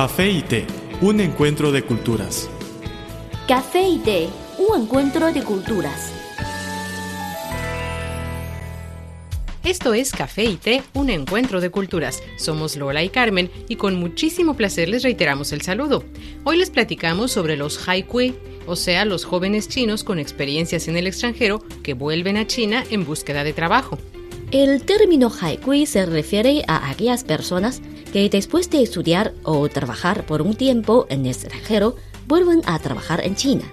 Café y té, un encuentro de culturas. Café y té, un encuentro de culturas. Esto es Café y Té, un encuentro de culturas. Somos Lola y Carmen y con muchísimo placer les reiteramos el saludo. Hoy les platicamos sobre los Haikui, o sea, los jóvenes chinos con experiencias en el extranjero que vuelven a China en búsqueda de trabajo. El término Haikui se refiere a aquellas personas que después de estudiar o trabajar por un tiempo en el extranjero vuelven a trabajar en China.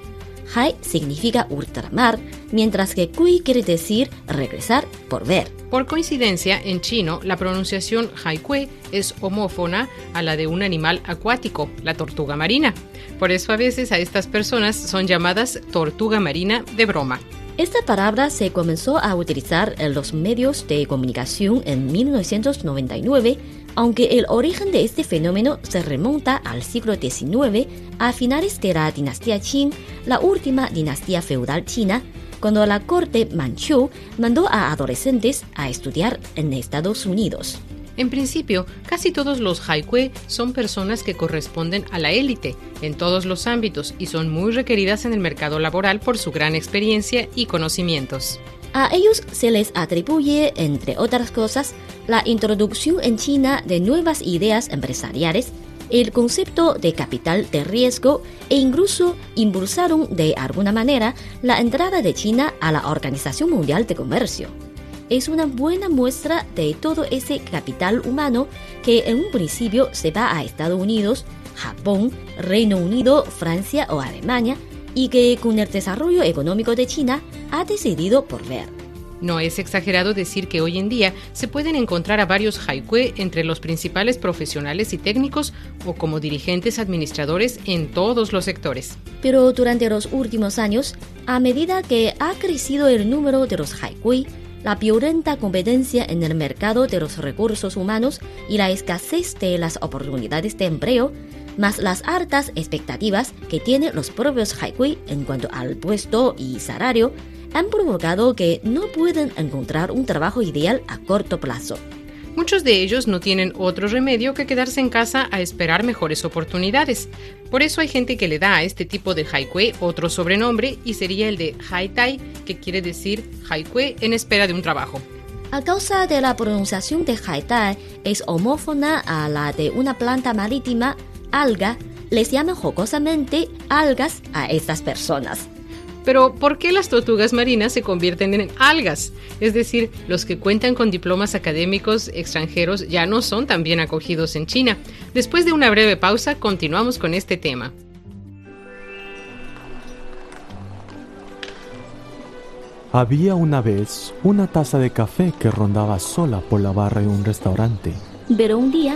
Hai significa ultramar, mientras que Kui quiere decir regresar por ver. Por coincidencia, en chino, la pronunciación haikui es homófona a la de un animal acuático, la tortuga marina. Por eso a veces a estas personas son llamadas tortuga marina de broma. Esta palabra se comenzó a utilizar en los medios de comunicación en 1999, aunque el origen de este fenómeno se remonta al siglo XIX, a finales de la dinastía Qing, la última dinastía feudal china, cuando la corte manchú mandó a adolescentes a estudiar en Estados Unidos. En principio, casi todos los haikue son personas que corresponden a la élite en todos los ámbitos y son muy requeridas en el mercado laboral por su gran experiencia y conocimientos. A ellos se les atribuye, entre otras cosas, la introducción en China de nuevas ideas empresariales, el concepto de capital de riesgo e incluso impulsaron de alguna manera la entrada de China a la Organización Mundial de Comercio. Es una buena muestra de todo ese capital humano que en un principio se va a Estados Unidos, Japón, Reino Unido, Francia o Alemania y que con el desarrollo económico de China ha decidido por ver. No es exagerado decir que hoy en día se pueden encontrar a varios haikue entre los principales profesionales y técnicos o como dirigentes administradores en todos los sectores. Pero durante los últimos años, a medida que ha crecido el número de los haikui, la violenta competencia en el mercado de los recursos humanos y la escasez de las oportunidades de empleo, más las altas expectativas que tienen los propios Haikui en cuanto al puesto y salario, han provocado que no pueden encontrar un trabajo ideal a corto plazo. Muchos de ellos no tienen otro remedio que quedarse en casa a esperar mejores oportunidades. Por eso hay gente que le da a este tipo de haikue otro sobrenombre y sería el de haitai, que quiere decir haikue en espera de un trabajo. A causa de la pronunciación de haitai es homófona a la de una planta marítima, alga, les llaman jocosamente algas a estas personas. Pero ¿por qué las tortugas marinas se convierten en algas? Es decir, los que cuentan con diplomas académicos extranjeros ya no son tan bien acogidos en China. Después de una breve pausa, continuamos con este tema. Había una vez una taza de café que rondaba sola por la barra de un restaurante. Pero un día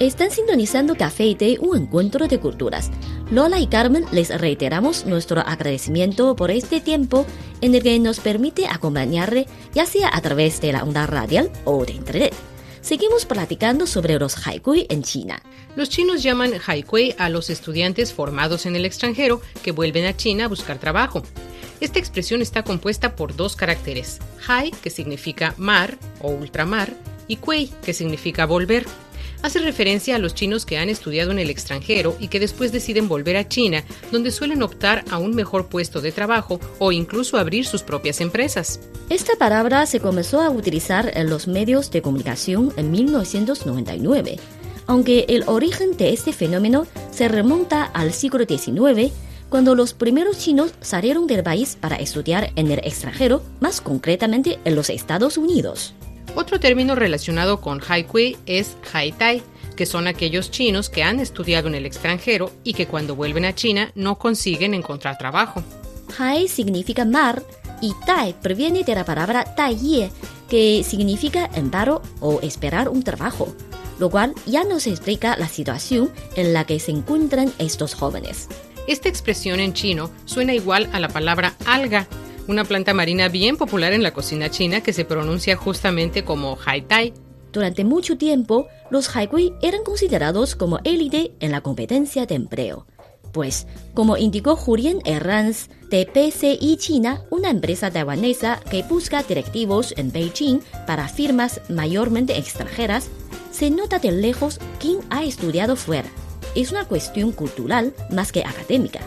Están sintonizando Café y Té, un encuentro de culturas. Lola y Carmen les reiteramos nuestro agradecimiento por este tiempo en el que nos permite acompañarle, ya sea a través de la onda radial o de internet. Seguimos platicando sobre los haikui en China. Los chinos llaman haikui a los estudiantes formados en el extranjero que vuelven a China a buscar trabajo. Esta expresión está compuesta por dos caracteres, hai, que significa mar o ultramar, y kui, que significa volver hace referencia a los chinos que han estudiado en el extranjero y que después deciden volver a China, donde suelen optar a un mejor puesto de trabajo o incluso abrir sus propias empresas. Esta palabra se comenzó a utilizar en los medios de comunicación en 1999. Aunque el origen de este fenómeno se remonta al siglo XIX, cuando los primeros chinos salieron del país para estudiar en el extranjero, más concretamente en los Estados Unidos. Otro término relacionado con Haikui es Haitai, que son aquellos chinos que han estudiado en el extranjero y que cuando vuelven a China no consiguen encontrar trabajo. Hai significa mar y Tai proviene de la palabra Taiye, que significa en paro o esperar un trabajo, lo cual ya nos explica la situación en la que se encuentran estos jóvenes. Esta expresión en chino suena igual a la palabra alga, una planta marina bien popular en la cocina china que se pronuncia justamente como haitai. Durante mucho tiempo, los haikui eran considerados como élite en la competencia de empleo. Pues, como indicó Julien Herranz de PCI China, una empresa taiwanesa que busca directivos en Beijing para firmas mayormente extranjeras, se nota de lejos quién ha estudiado fuera. Es una cuestión cultural más que académica.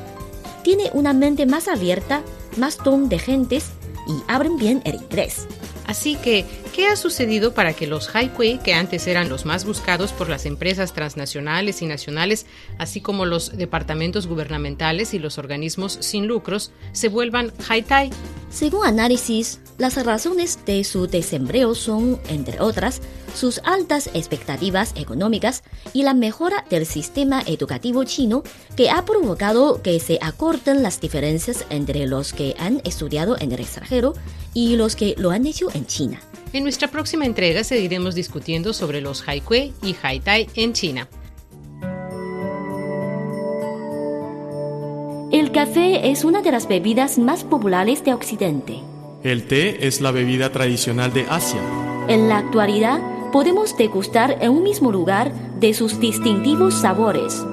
Tiene una mente más abierta, más ton de gentes y abren bien el inglés. Así que, ¿qué ha sucedido para que los Haikui, que antes eran los más buscados por las empresas transnacionales y nacionales, así como los departamentos gubernamentales y los organismos sin lucros, se vuelvan Haitai? Según análisis, las razones de su desempleo son, entre otras, sus altas expectativas económicas y la mejora del sistema educativo chino que ha provocado que se acorten las diferencias entre los que han estudiado en el extranjero y los que lo han hecho en China. En nuestra próxima entrega seguiremos discutiendo sobre los Haikui y Haitai en China. El café es una de las bebidas más populares de Occidente. El té es la bebida tradicional de Asia. En la actualidad, podemos degustar en un mismo lugar de sus distintivos sabores.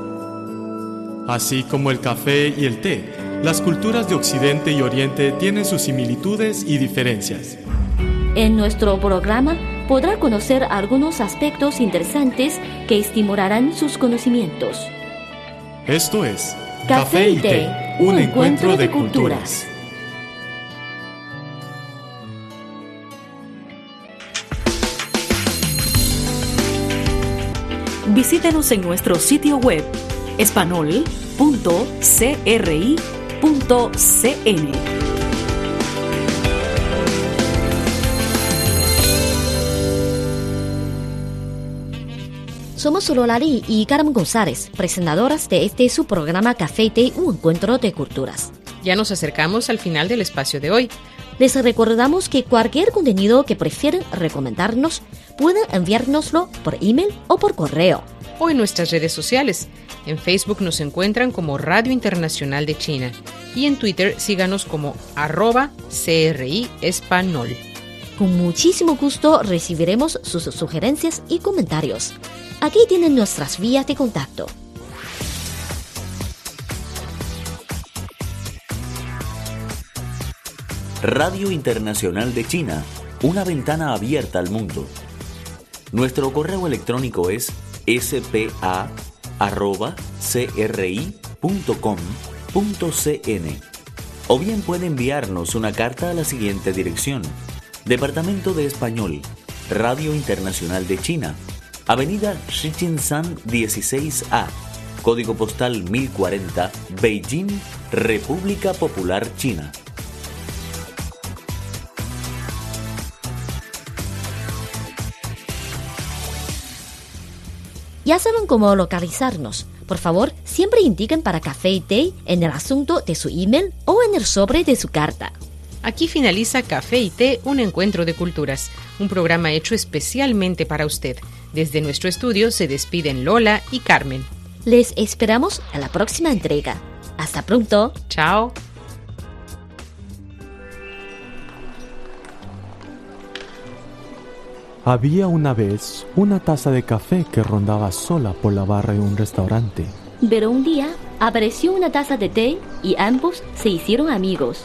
Así como el café y el té, las culturas de Occidente y Oriente tienen sus similitudes y diferencias. En nuestro programa podrá conocer algunos aspectos interesantes que estimularán sus conocimientos. Esto es Café y Té, un encuentro de culturas. Visítenos en nuestro sitio web espanol.cri.cn. Somos Sololari y Carmen González, presentadoras de este su programa Café y Té, un encuentro de culturas. Ya nos acercamos al final del espacio de hoy. Les recordamos que cualquier contenido que prefieren recomendarnos pueden enviárnoslo por email o por correo. O en nuestras redes sociales. En Facebook nos encuentran como Radio Internacional de China y en Twitter síganos como arroba CRI Espanol. Con muchísimo gusto recibiremos sus sugerencias y comentarios. Aquí tienen nuestras vías de contacto. Radio Internacional de China, una ventana abierta al mundo. Nuestro correo electrónico es spa.cri.com.cn o bien puede enviarnos una carta a la siguiente dirección. Departamento de Español, Radio Internacional de China, Avenida Shichinshan 16A, Código Postal 1040, Beijing, República Popular China. Ya saben cómo localizarnos. Por favor, siempre indiquen para café y té en el asunto de su email o en el sobre de su carta. Aquí finaliza Café y Té, un encuentro de culturas, un programa hecho especialmente para usted. Desde nuestro estudio se despiden Lola y Carmen. Les esperamos a la próxima entrega. Hasta pronto. Chao. Había una vez una taza de café que rondaba sola por la barra de un restaurante. Pero un día apareció una taza de té y ambos se hicieron amigos.